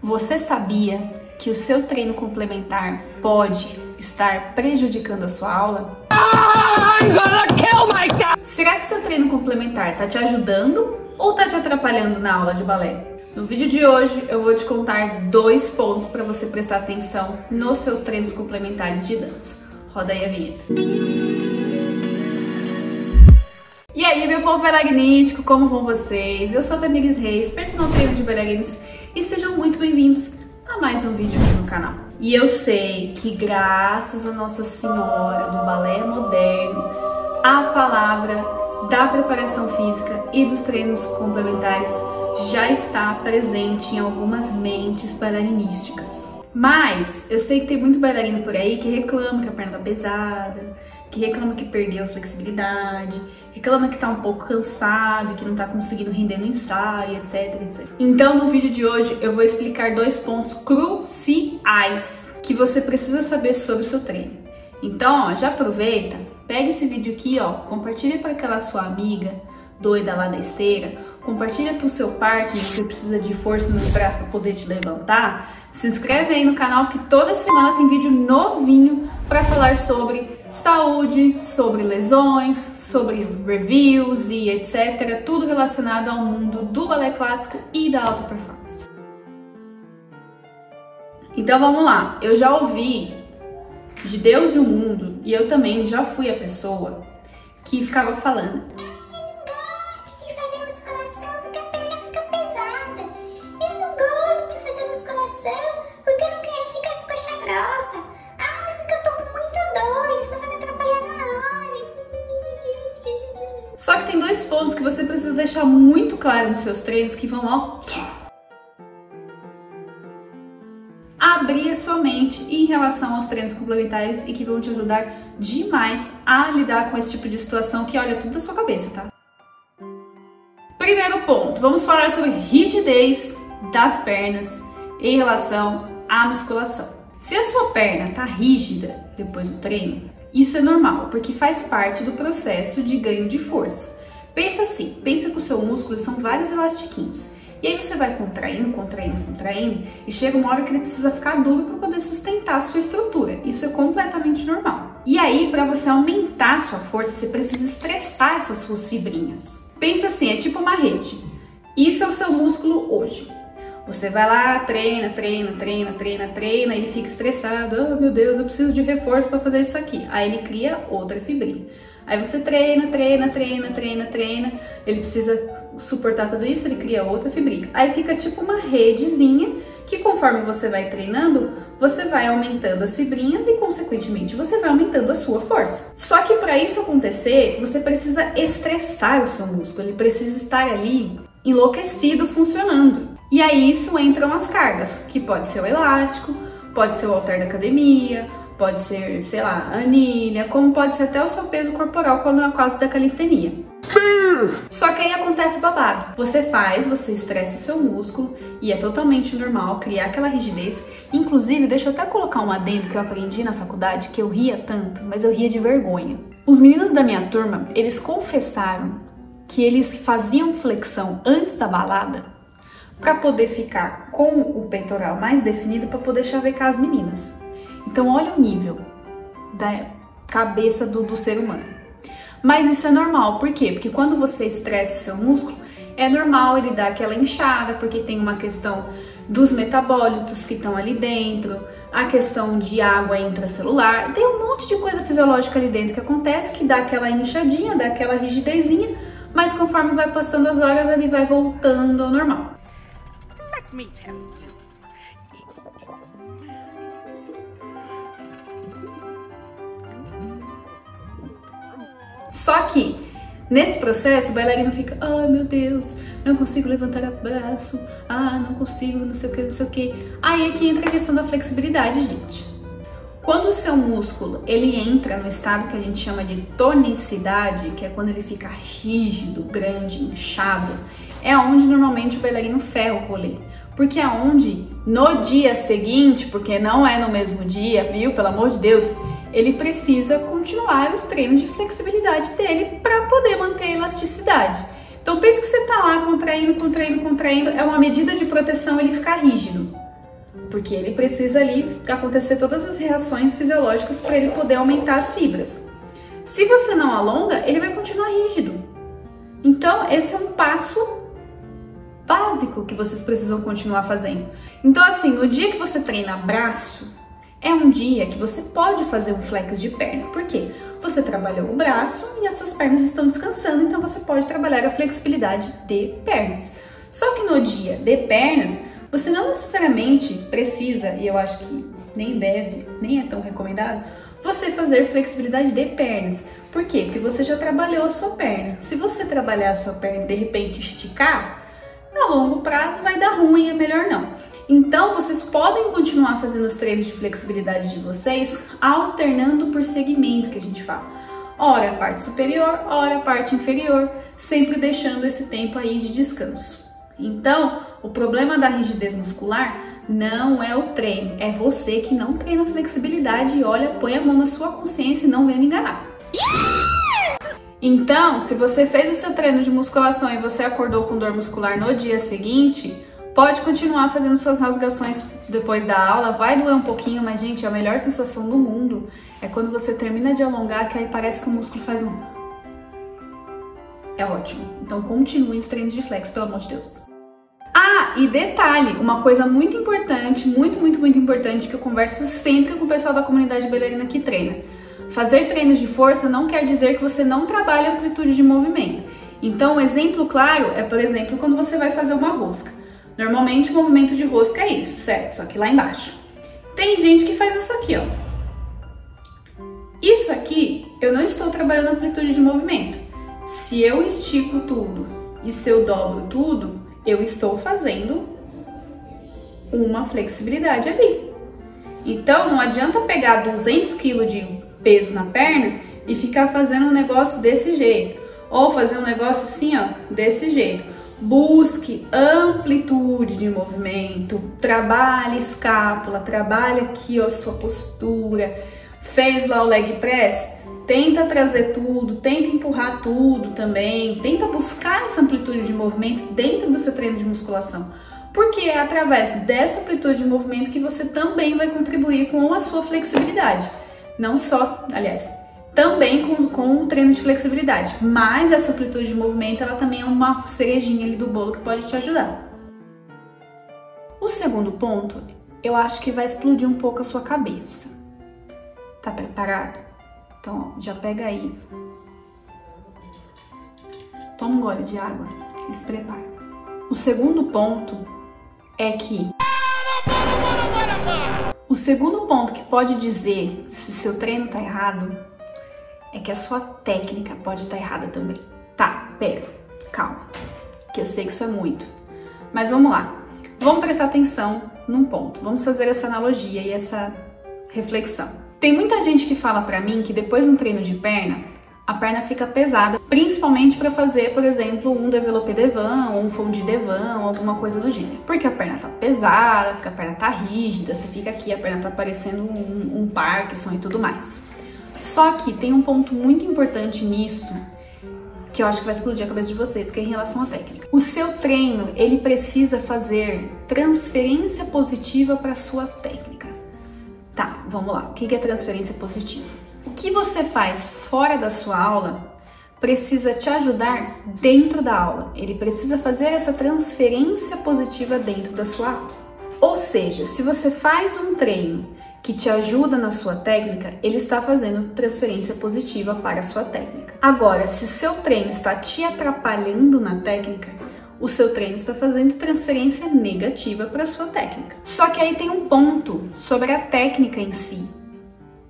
Você sabia que o seu treino complementar pode estar prejudicando a sua aula? Será que seu treino complementar está te ajudando ou está te atrapalhando na aula de balé? No vídeo de hoje eu vou te contar dois pontos para você prestar atenção nos seus treinos complementares de dança. Roda aí a vinheta. E aí, meu povo bailarinístico, como vão vocês? Eu sou a Tamires Reis, personal trainer de bailarinos e sejam muito bem-vindos a mais um vídeo aqui no canal. E eu sei que graças a Nossa Senhora do Balé Moderno, a palavra da preparação física e dos treinos complementares já está presente em algumas mentes bailarinísticas. Mas eu sei que tem muito bailarino por aí que reclama que a perna tá pesada, que reclama que perdeu a flexibilidade, reclama que tá um pouco cansado, que não tá conseguindo render no ensaio, etc, etc. Então, no vídeo de hoje, eu vou explicar dois pontos cruciais que você precisa saber sobre o seu treino. Então, ó, já aproveita, pega esse vídeo aqui, ó, compartilha para aquela sua amiga doida lá da esteira, compartilha para o seu partner que precisa de força nos braços para poder te levantar. Se inscreve aí no canal que toda semana tem vídeo novinho para falar sobre saúde, sobre lesões, sobre reviews e etc. Tudo relacionado ao mundo do balé clássico e da alta performance. Então vamos lá, eu já ouvi de Deus e o mundo, e eu também já fui a pessoa que ficava falando que tem dois pontos que você precisa deixar muito claro nos seus treinos que vão, ó, abrir a sua mente em relação aos treinos complementares e que vão te ajudar demais a lidar com esse tipo de situação que olha tudo da sua cabeça, tá? Primeiro ponto, vamos falar sobre rigidez das pernas em relação à musculação. Se a sua perna tá rígida depois do treino, isso é normal, porque faz parte do processo de ganho de força. Pensa assim, pensa que o seu músculo são vários elastiquinhos. E aí você vai contraindo, contraindo, contraindo, e chega uma hora que ele precisa ficar duro para poder sustentar a sua estrutura. Isso é completamente normal. E aí, para você aumentar a sua força, você precisa estressar essas suas fibrinhas. Pensa assim, é tipo uma rede. Isso é o seu músculo hoje. Você vai lá, treina, treina, treina, treina, treina e fica estressado. Oh, meu Deus, eu preciso de reforço para fazer isso aqui. Aí ele cria outra fibrinha. Aí você treina, treina, treina, treina, treina. Ele precisa suportar tudo isso, ele cria outra fibrinha. Aí fica tipo uma redezinha que conforme você vai treinando, você vai aumentando as fibrinhas e consequentemente você vai aumentando a sua força. Só que para isso acontecer, você precisa estressar o seu músculo, ele precisa estar ali enlouquecido funcionando. E aí isso entram as cargas, que pode ser o elástico, pode ser o halter da academia, pode ser, sei lá, anilha, como pode ser até o seu peso corporal quando é o da calistenia. Só que aí acontece o babado. Você faz, você estressa o seu músculo e é totalmente normal criar aquela rigidez. Inclusive, deixa eu até colocar um adendo que eu aprendi na faculdade que eu ria tanto, mas eu ria de vergonha. Os meninos da minha turma, eles confessaram que eles faziam flexão antes da balada para poder ficar com o peitoral mais definido para poder chavecar as meninas. Então olha o nível da cabeça do, do ser humano. Mas isso é normal, por quê? Porque quando você estressa o seu músculo, é normal ele dar aquela inchada, porque tem uma questão dos metabólitos que estão ali dentro, a questão de água intracelular, tem um monte de coisa fisiológica ali dentro que acontece que dá aquela inchadinha, dá aquela rigidezinha, mas conforme vai passando as horas ele vai voltando ao normal me tell you. Só que nesse processo o bailarino fica, ai oh, meu Deus, não consigo levantar o braço, ah, não consigo, não sei o que, não sei o que. Aí é que entra a questão da flexibilidade, gente. Quando o seu músculo ele entra no estado que a gente chama de tonicidade, que é quando ele fica rígido, grande, inchado, é onde normalmente o bailarino ferra o rolê. Porque é onde no dia seguinte, porque não é no mesmo dia, viu? Pelo amor de Deus, ele precisa continuar os treinos de flexibilidade dele para poder manter a elasticidade. Então pense que você tá lá contraindo, contraindo, contraindo, é uma medida de proteção ele ficar rígido. Porque ele precisa ali acontecer todas as reações fisiológicas para ele poder aumentar as fibras. Se você não alonga, ele vai continuar rígido. Então, esse é um passo básico que vocês precisam continuar fazendo. Então, assim, no dia que você treina braço, é um dia que você pode fazer um flex de perna. Por quê? Você trabalhou o braço e as suas pernas estão descansando, então você pode trabalhar a flexibilidade de pernas. Só que no dia de pernas, você não necessariamente precisa, e eu acho que nem deve, nem é tão recomendado, você fazer flexibilidade de pernas. Por quê? Porque você já trabalhou a sua perna. Se você trabalhar a sua perna e de repente esticar, a longo prazo vai dar ruim, é melhor não. Então, vocês podem continuar fazendo os treinos de flexibilidade de vocês, alternando por segmento que a gente fala. Ora a parte superior, ora a parte inferior, sempre deixando esse tempo aí de descanso. Então, o problema da rigidez muscular não é o treino, é você que não treina flexibilidade e olha, põe a mão na sua consciência e não vem me enganar. Então, se você fez o seu treino de musculação e você acordou com dor muscular no dia seguinte, pode continuar fazendo suas rasgações depois da aula, vai doer um pouquinho, mas gente, a melhor sensação do mundo é quando você termina de alongar, que aí parece que o músculo faz um. É ótimo. Então continue os treinos de flex, pelo amor de Deus. E detalhe, uma coisa muito importante, muito, muito, muito importante que eu converso sempre com o pessoal da comunidade bailarina que treina Fazer treinos de força não quer dizer que você não trabalha amplitude de movimento. Então, um exemplo claro é, por exemplo, quando você vai fazer uma rosca. Normalmente o movimento de rosca é isso, certo? Só que lá embaixo. Tem gente que faz isso aqui, ó. Isso aqui, eu não estou trabalhando amplitude de movimento. Se eu estico tudo e se eu dobro tudo, eu estou fazendo uma flexibilidade ali. Então, não adianta pegar 200 kg de peso na perna e ficar fazendo um negócio desse jeito. Ou fazer um negócio assim, ó, desse jeito. Busque amplitude de movimento, trabalhe escápula, trabalhe aqui ó, sua postura. Fez lá o leg press? Tenta trazer tudo, tenta empurrar tudo também, tenta buscar essa amplitude de movimento dentro do seu treino de musculação. Porque é através dessa amplitude de movimento que você também vai contribuir com a sua flexibilidade não só, aliás, também com, com um treino de flexibilidade, mas essa amplitude de movimento ela também é uma cerejinha ali do bolo que pode te ajudar. O segundo ponto, eu acho que vai explodir um pouco a sua cabeça. Tá preparado? Então, ó, já pega aí. Toma um gole de água e se prepara. O segundo ponto é que o segundo ponto que pode dizer se seu treino tá errado é que a sua técnica pode estar tá errada também. Tá, pera, calma, que eu sei que isso é muito. Mas vamos lá, vamos prestar atenção num ponto, vamos fazer essa analogia e essa reflexão. Tem muita gente que fala pra mim que depois de um treino de perna, a perna fica pesada, principalmente para fazer, por exemplo, um developer devan ou um fondue devan alguma coisa do gênero. Porque a perna tá pesada, porque a perna tá rígida, você fica aqui, a perna tá parecendo um, um Parkinson e tudo mais. Só que tem um ponto muito importante nisso que eu acho que vai explodir a cabeça de vocês, que é em relação à técnica. O seu treino, ele precisa fazer transferência positiva para sua técnica. Tá, vamos lá. O que é transferência positiva? O que você faz fora da sua aula precisa te ajudar dentro da aula. Ele precisa fazer essa transferência positiva dentro da sua aula. Ou seja, se você faz um treino que te ajuda na sua técnica, ele está fazendo transferência positiva para a sua técnica. Agora, se o seu treino está te atrapalhando na técnica, o seu treino está fazendo transferência negativa para sua técnica. Só que aí tem um ponto sobre a técnica em si,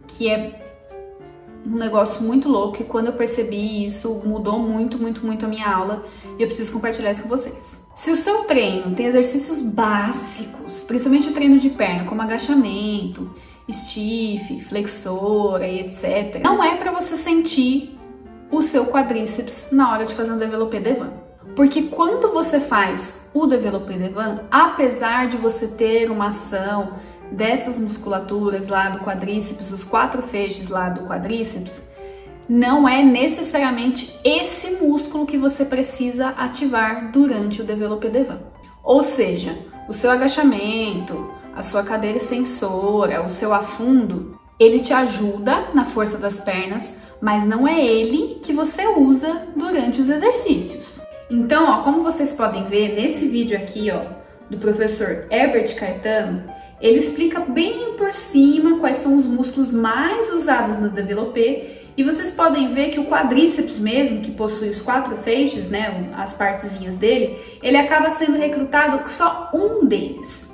que é um negócio muito louco e quando eu percebi isso mudou muito, muito, muito a minha aula e eu preciso compartilhar isso com vocês. Se o seu treino tem exercícios básicos, principalmente o treino de perna, como agachamento, stiff, flexora e etc, não é para você sentir o seu quadríceps na hora de fazer um developer devan. Porque quando você faz o developer devan, apesar de você ter uma ação dessas musculaturas lá do quadríceps, os quatro feixes lá do quadríceps, não é necessariamente esse músculo que você precisa ativar durante o developer devan. Ou seja, o seu agachamento, a sua cadeira extensora, o seu afundo, ele te ajuda na força das pernas, mas não é ele que você usa durante os exercícios. Então, ó, como vocês podem ver nesse vídeo aqui, ó, do professor Herbert Caetano, ele explica bem por cima quais são os músculos mais usados no développé e vocês podem ver que o quadríceps mesmo, que possui os quatro feixes, né, as partezinhas dele, ele acaba sendo recrutado com só um deles.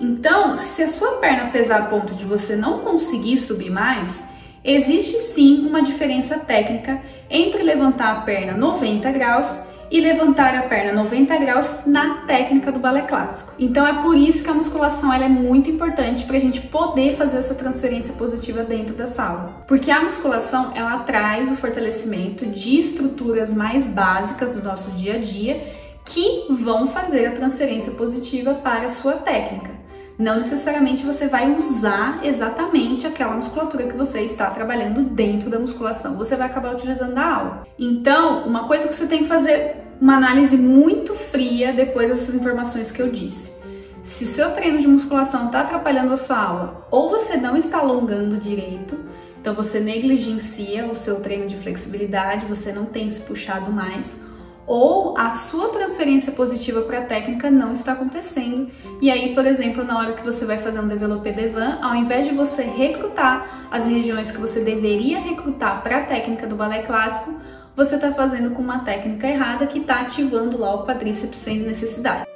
Então, se a sua perna pesar a ponto de você não conseguir subir mais, existe sim uma diferença técnica entre levantar a perna 90 graus e levantar a perna 90 graus na técnica do balé clássico. Então é por isso que a musculação é muito importante para a gente poder fazer essa transferência positiva dentro da sala. Porque a musculação ela traz o fortalecimento de estruturas mais básicas do nosso dia a dia que vão fazer a transferência positiva para a sua técnica. Não necessariamente você vai usar exatamente aquela musculatura que você está trabalhando dentro da musculação. Você vai acabar utilizando na aula. Então, uma coisa que você tem que fazer uma análise muito fria depois dessas informações que eu disse. Se o seu treino de musculação está atrapalhando a sua aula, ou você não está alongando direito, então você negligencia o seu treino de flexibilidade, você não tem se puxado mais, ou a sua transferência positiva para a técnica não está acontecendo. E aí, por exemplo, na hora que você vai fazer um developer devan, ao invés de você recrutar as regiões que você deveria recrutar para a técnica do balé clássico, você está fazendo com uma técnica errada que está ativando lá o quadríceps sem necessidade.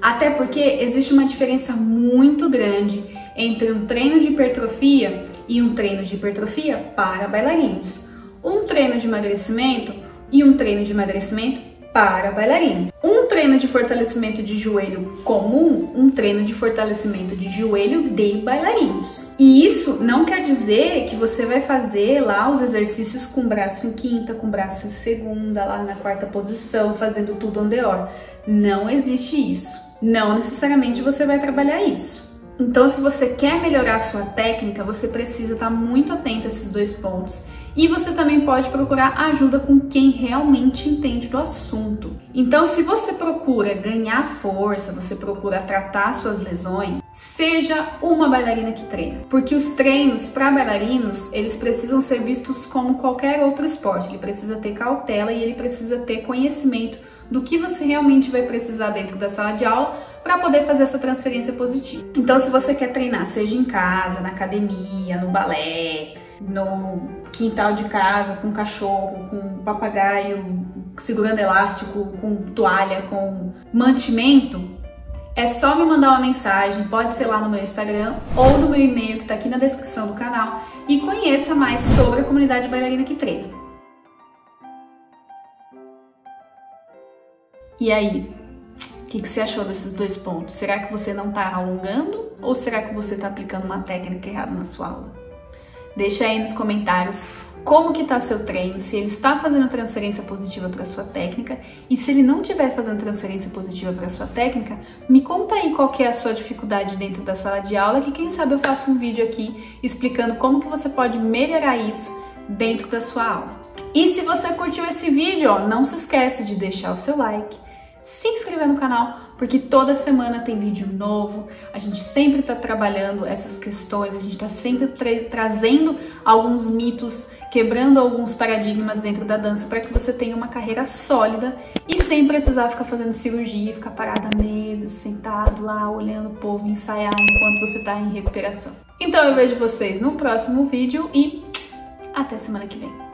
Até porque existe uma diferença muito grande entre um treino de hipertrofia e um treino de hipertrofia para bailarinos um treino de emagrecimento e um treino de emagrecimento para bailarino. Um treino de fortalecimento de joelho comum, um treino de fortalecimento de joelho de bailarinos. E isso não quer dizer que você vai fazer lá os exercícios com braço em quinta, com braço em segunda, lá na quarta posição, fazendo tudo on the or. Não existe isso. Não necessariamente você vai trabalhar isso. Então, se você quer melhorar a sua técnica, você precisa estar muito atento a esses dois pontos. E você também pode procurar ajuda com quem realmente entende do assunto. Então, se você procura ganhar força, você procura tratar suas lesões, seja uma bailarina que treina. Porque os treinos para bailarinos, eles precisam ser vistos como qualquer outro esporte. Ele precisa ter cautela e ele precisa ter conhecimento do que você realmente vai precisar dentro da sala de aula para poder fazer essa transferência positiva. Então, se você quer treinar, seja em casa, na academia, no balé, no quintal de casa, com cachorro, com papagaio, segurando elástico, com toalha, com mantimento, é só me mandar uma mensagem, pode ser lá no meu Instagram ou no meu e-mail que está aqui na descrição do canal e conheça mais sobre a comunidade bailarina que treina. E aí, o que, que, você achou desses dois pontos? Será que você não está alongando ou será que você está aplicando uma técnica errada na sua aula? Deixa aí nos comentários como que está seu treino, se ele está fazendo transferência positiva para sua técnica e se ele não estiver fazendo transferência positiva para sua técnica, me conta aí qual que é a sua dificuldade dentro da sala de aula, que quem sabe eu faço um vídeo aqui explicando como que você pode melhorar isso dentro da sua aula. E se você curtiu esse vídeo, ó, não se esquece de deixar o seu like, se inscrever no canal, porque toda semana tem vídeo novo, a gente sempre está trabalhando essas questões, a gente está sempre tra trazendo alguns mitos, quebrando alguns paradigmas dentro da dança para que você tenha uma carreira sólida e sem precisar ficar fazendo cirurgia, ficar parada meses, sentado lá, olhando o povo ensaiar enquanto você está em recuperação. Então eu vejo vocês no próximo vídeo e até semana que vem.